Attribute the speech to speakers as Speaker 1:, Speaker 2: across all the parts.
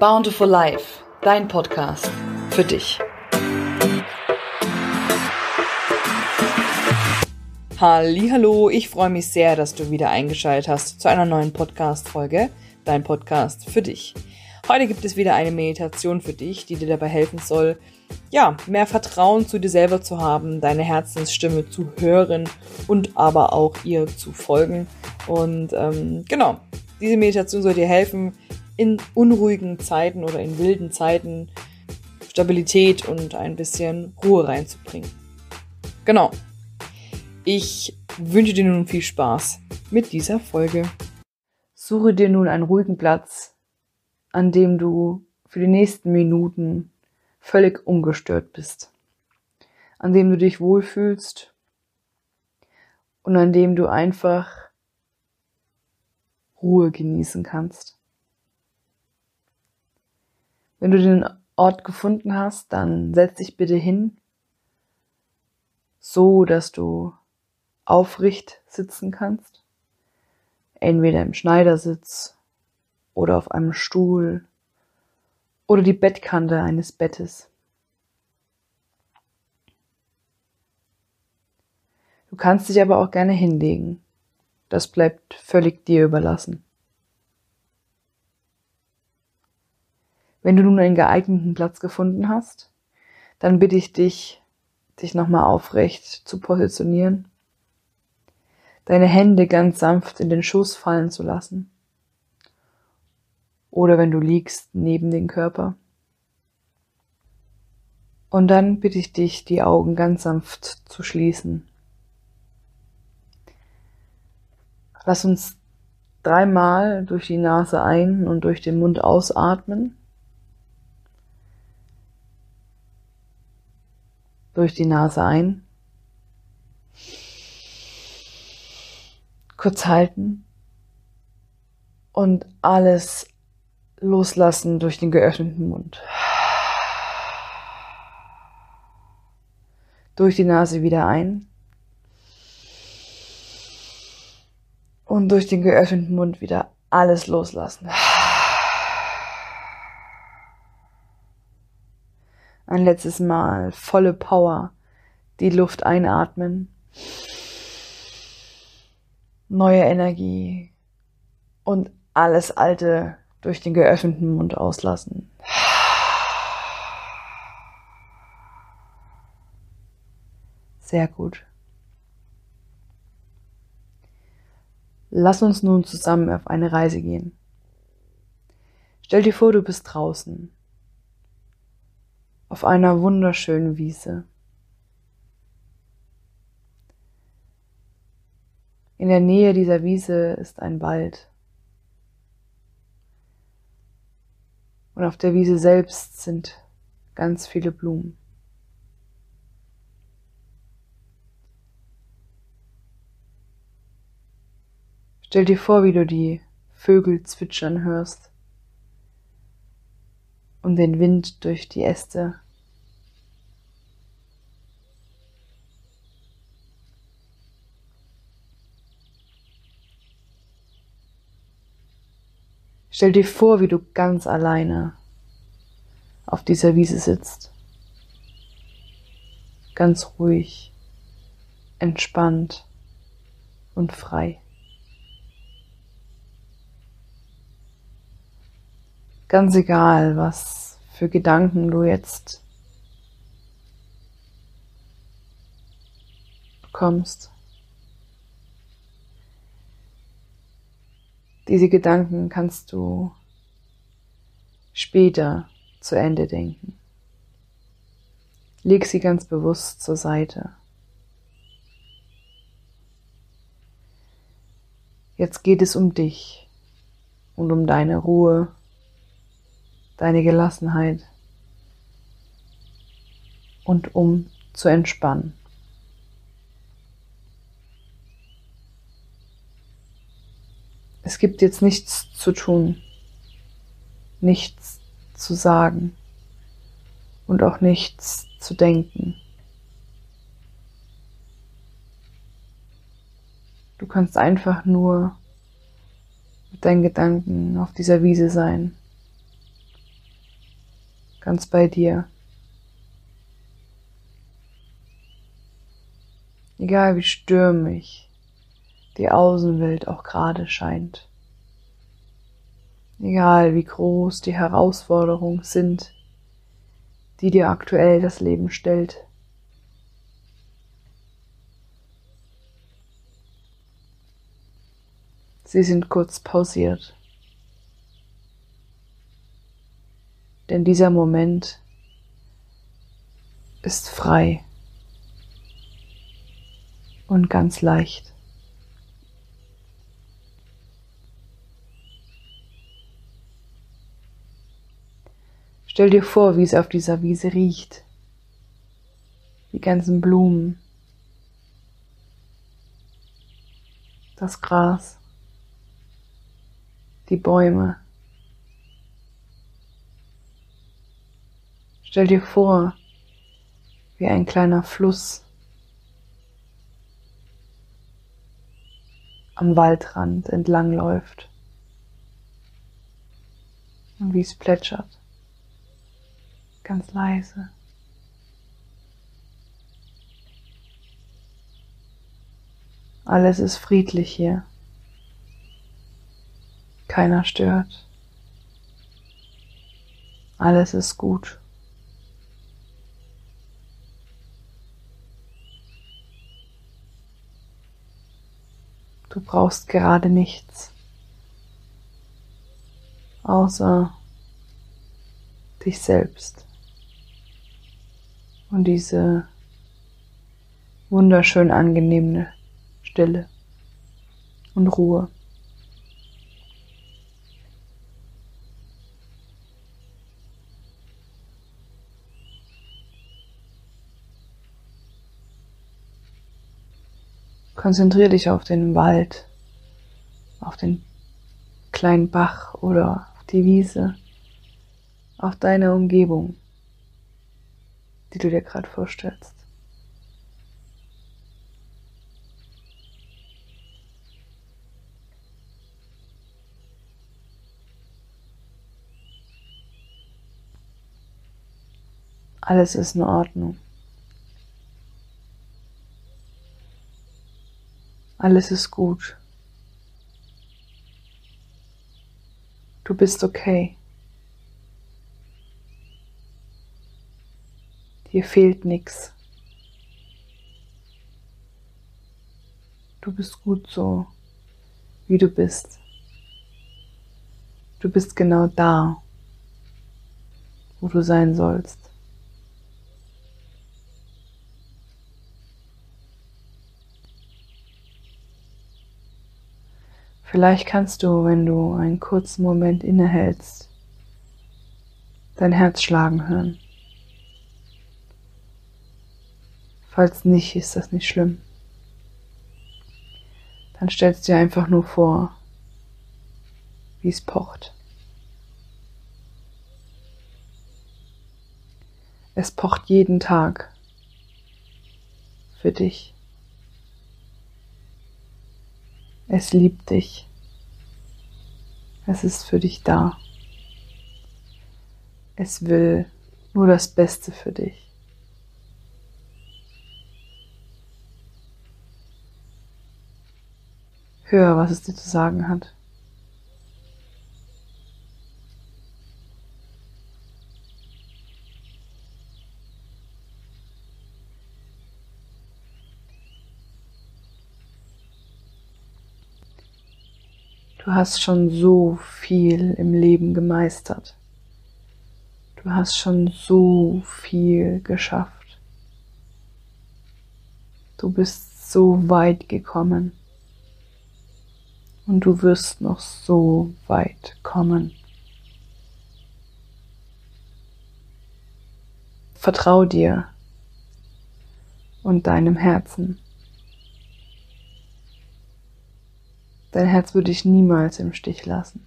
Speaker 1: Bountiful Life, dein Podcast für dich. Hallo, ich freue mich sehr, dass du wieder eingeschaltet hast zu einer neuen Podcast Folge, dein Podcast für dich. Heute gibt es wieder eine Meditation für dich, die dir dabei helfen soll, ja, mehr Vertrauen zu dir selber zu haben, deine Herzensstimme zu hören und aber auch ihr zu folgen. Und ähm, genau, diese Meditation soll dir helfen, in unruhigen Zeiten oder in wilden Zeiten Stabilität und ein bisschen Ruhe reinzubringen. Genau. Ich wünsche dir nun viel Spaß mit dieser Folge. Suche dir nun einen ruhigen Platz, an dem du für die nächsten Minuten völlig ungestört bist, an dem du dich wohlfühlst und an dem du einfach Ruhe genießen kannst. Wenn du den Ort gefunden hast, dann setz dich bitte hin, so dass du aufrecht sitzen kannst. Entweder im Schneidersitz oder auf einem Stuhl oder die Bettkante eines Bettes. Du kannst dich aber auch gerne hinlegen. Das bleibt völlig dir überlassen. Wenn du nun einen geeigneten Platz gefunden hast, dann bitte ich dich, dich nochmal aufrecht zu positionieren, deine Hände ganz sanft in den Schoß fallen zu lassen oder wenn du liegst neben den Körper. Und dann bitte ich dich, die Augen ganz sanft zu schließen. Lass uns dreimal durch die Nase ein und durch den Mund ausatmen. Durch die Nase ein. Kurz halten und alles loslassen durch den geöffneten Mund. Durch die Nase wieder ein. Und durch den geöffneten Mund wieder alles loslassen. Ein letztes Mal volle Power die Luft einatmen. Neue Energie und alles Alte durch den geöffneten Mund auslassen. Sehr gut. Lass uns nun zusammen auf eine Reise gehen. Stell dir vor, du bist draußen auf einer wunderschönen Wiese. In der Nähe dieser Wiese ist ein Wald. Und auf der Wiese selbst sind ganz viele Blumen. Stell dir vor, wie du die Vögel zwitschern hörst und den Wind durch die Äste. Stell dir vor, wie du ganz alleine auf dieser Wiese sitzt. Ganz ruhig, entspannt und frei. Ganz egal, was für Gedanken du jetzt bekommst. Diese Gedanken kannst du später zu Ende denken. Leg sie ganz bewusst zur Seite. Jetzt geht es um dich und um deine Ruhe deine Gelassenheit und um zu entspannen. Es gibt jetzt nichts zu tun, nichts zu sagen und auch nichts zu denken. Du kannst einfach nur mit deinen Gedanken auf dieser Wiese sein ganz bei dir. Egal wie stürmisch die Außenwelt auch gerade scheint. Egal wie groß die Herausforderungen sind, die dir aktuell das Leben stellt. Sie sind kurz pausiert. Denn dieser Moment ist frei und ganz leicht. Stell dir vor, wie es auf dieser Wiese riecht. Die ganzen Blumen. Das Gras. Die Bäume. Stell dir vor, wie ein kleiner Fluss am Waldrand entlangläuft und wie es plätschert, ganz leise. Alles ist friedlich hier. Keiner stört. Alles ist gut. Du brauchst gerade nichts, außer dich selbst und diese wunderschön angenehme Stille und Ruhe. Konzentriere dich auf den Wald, auf den kleinen Bach oder auf die Wiese, auf deine Umgebung, die du dir gerade vorstellst. Alles ist in Ordnung. Alles ist gut. Du bist okay. Dir fehlt nichts. Du bist gut so, wie du bist. Du bist genau da, wo du sein sollst. Vielleicht kannst du, wenn du einen kurzen Moment innehältst, dein Herz schlagen hören. Falls nicht, ist das nicht schlimm. Dann stellst du dir einfach nur vor, wie es pocht. Es pocht jeden Tag für dich. Es liebt dich. Es ist für dich da. Es will nur das Beste für dich. Hör, was es dir zu sagen hat. Du hast schon so viel im Leben gemeistert. Du hast schon so viel geschafft. Du bist so weit gekommen. Und du wirst noch so weit kommen. Vertrau dir und deinem Herzen. Dein Herz würde dich niemals im Stich lassen.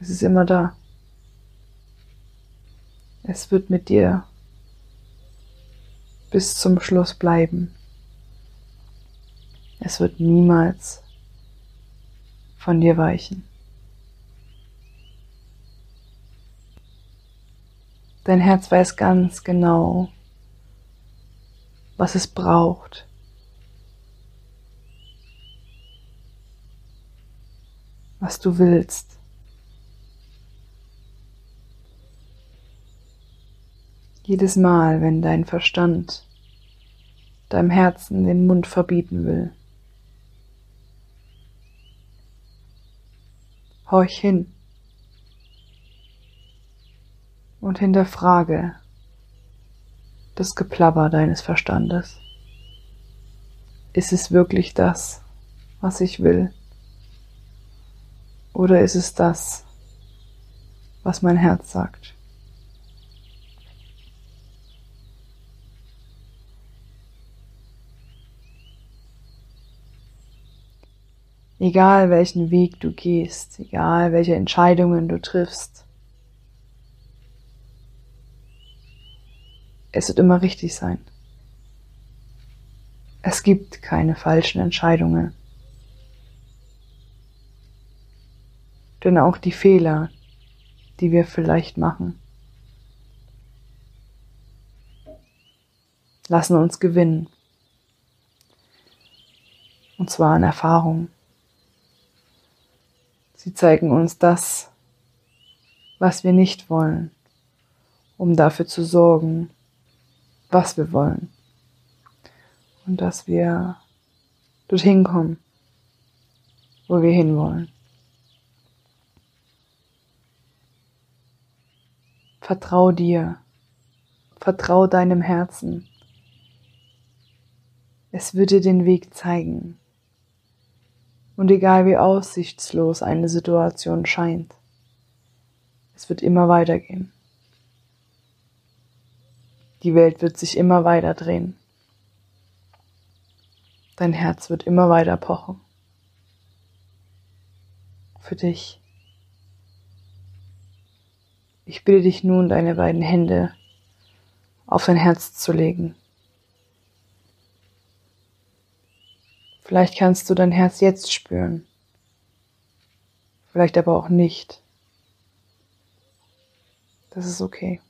Speaker 1: Es ist immer da. Es wird mit dir bis zum Schluss bleiben. Es wird niemals von dir weichen. Dein Herz weiß ganz genau, was es braucht. Was du willst. Jedes Mal, wenn dein Verstand deinem Herzen den Mund verbieten will. Horch hin und hinterfrage das Geplapper deines Verstandes. Ist es wirklich das, was ich will? Oder ist es das, was mein Herz sagt? Egal welchen Weg du gehst, egal welche Entscheidungen du triffst, es wird immer richtig sein. Es gibt keine falschen Entscheidungen. Denn auch die Fehler, die wir vielleicht machen, lassen uns gewinnen. Und zwar an Erfahrung. Sie zeigen uns das, was wir nicht wollen, um dafür zu sorgen, was wir wollen. Und dass wir dorthin kommen, wo wir hinwollen. Vertrau dir, vertrau deinem Herzen. Es wird dir den Weg zeigen. Und egal wie aussichtslos eine Situation scheint, es wird immer weitergehen. Die Welt wird sich immer weiter drehen. Dein Herz wird immer weiter pochen. Für dich. Ich bitte dich nun, deine beiden Hände auf dein Herz zu legen. Vielleicht kannst du dein Herz jetzt spüren, vielleicht aber auch nicht. Das ist okay.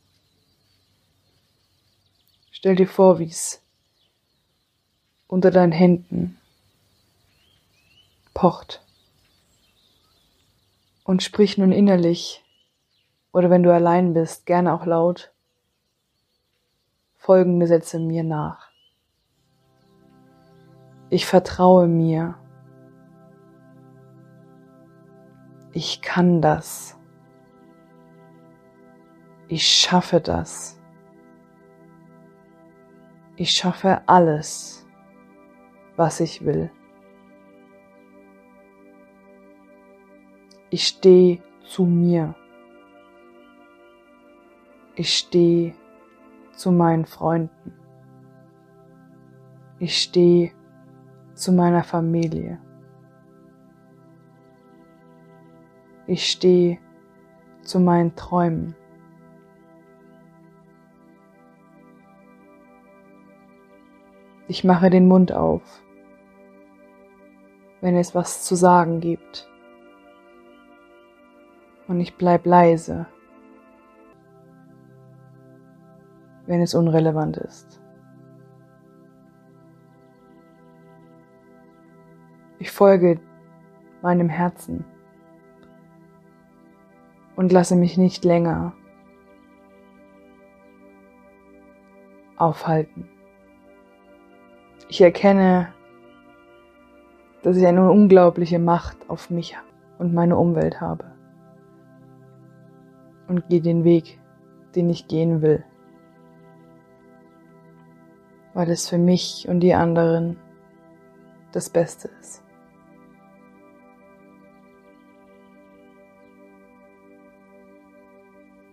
Speaker 1: Stell dir vor, wie es unter deinen Händen pocht. Und sprich nun innerlich, oder wenn du allein bist, gerne auch laut, folgende Sätze mir nach. Ich vertraue mir. Ich kann das. Ich schaffe das. Ich schaffe alles, was ich will. Ich stehe zu mir. Ich stehe zu meinen Freunden. Ich stehe zu meiner Familie. Ich stehe zu meinen Träumen. Ich mache den Mund auf, wenn es was zu sagen gibt. Und ich bleib leise, wenn es unrelevant ist. Ich folge meinem Herzen und lasse mich nicht länger aufhalten. Ich erkenne, dass ich eine unglaubliche Macht auf mich und meine Umwelt habe und gehe den Weg, den ich gehen will, weil es für mich und die anderen das Beste ist.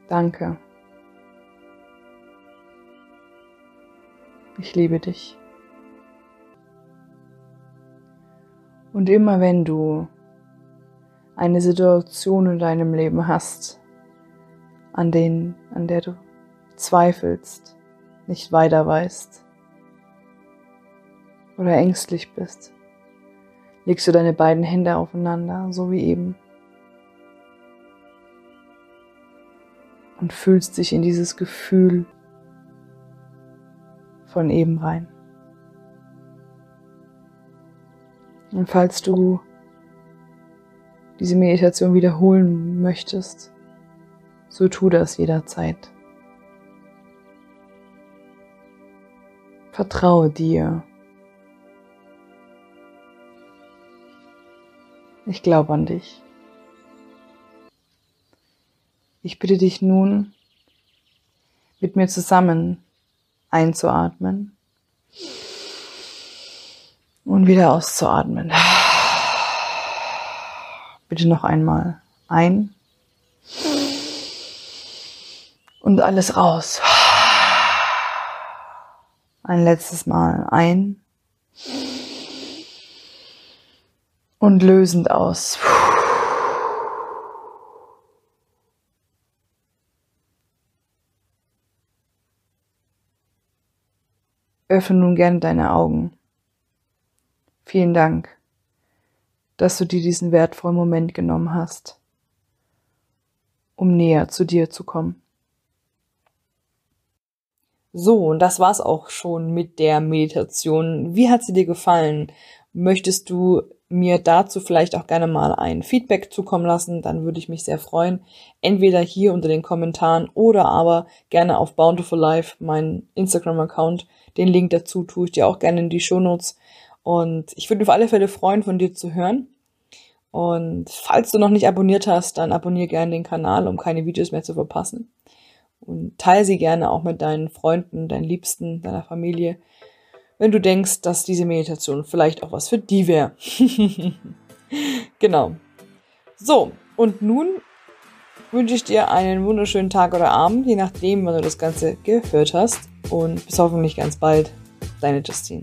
Speaker 1: Danke. Ich liebe dich. Und immer wenn du eine Situation in deinem Leben hast, an, den, an der du zweifelst, nicht weiter weißt oder ängstlich bist, legst du deine beiden Hände aufeinander, so wie eben. und fühlst dich in dieses Gefühl von eben rein. Und falls du diese Meditation wiederholen möchtest, so tu das jederzeit. Vertraue dir. Ich glaube an dich. Ich bitte dich nun, mit mir zusammen einzuatmen und wieder auszuatmen. Bitte noch einmal ein und alles raus. Ein letztes Mal ein und lösend aus. Öffne nun gerne deine Augen. Vielen Dank, dass du dir diesen wertvollen Moment genommen hast, um näher zu dir zu kommen. So, und das war's auch schon mit der Meditation. Wie hat sie dir gefallen? Möchtest du mir dazu vielleicht auch gerne mal ein Feedback zukommen lassen, dann würde ich mich sehr freuen. Entweder hier unter den Kommentaren oder aber gerne auf Bountiful Life, mein Instagram-Account. Den Link dazu tue ich dir auch gerne in die Shownotes. Und ich würde auf alle Fälle freuen, von dir zu hören. Und falls du noch nicht abonniert hast, dann abonniere gerne den Kanal, um keine Videos mehr zu verpassen. Und teile sie gerne auch mit deinen Freunden, deinen Liebsten, deiner Familie, wenn du denkst, dass diese Meditation vielleicht auch was für die wäre. genau. So, und nun wünsche ich dir einen wunderschönen Tag oder Abend, je nachdem, wann du das Ganze gehört hast. Und bis hoffentlich ganz bald. Deine Justine.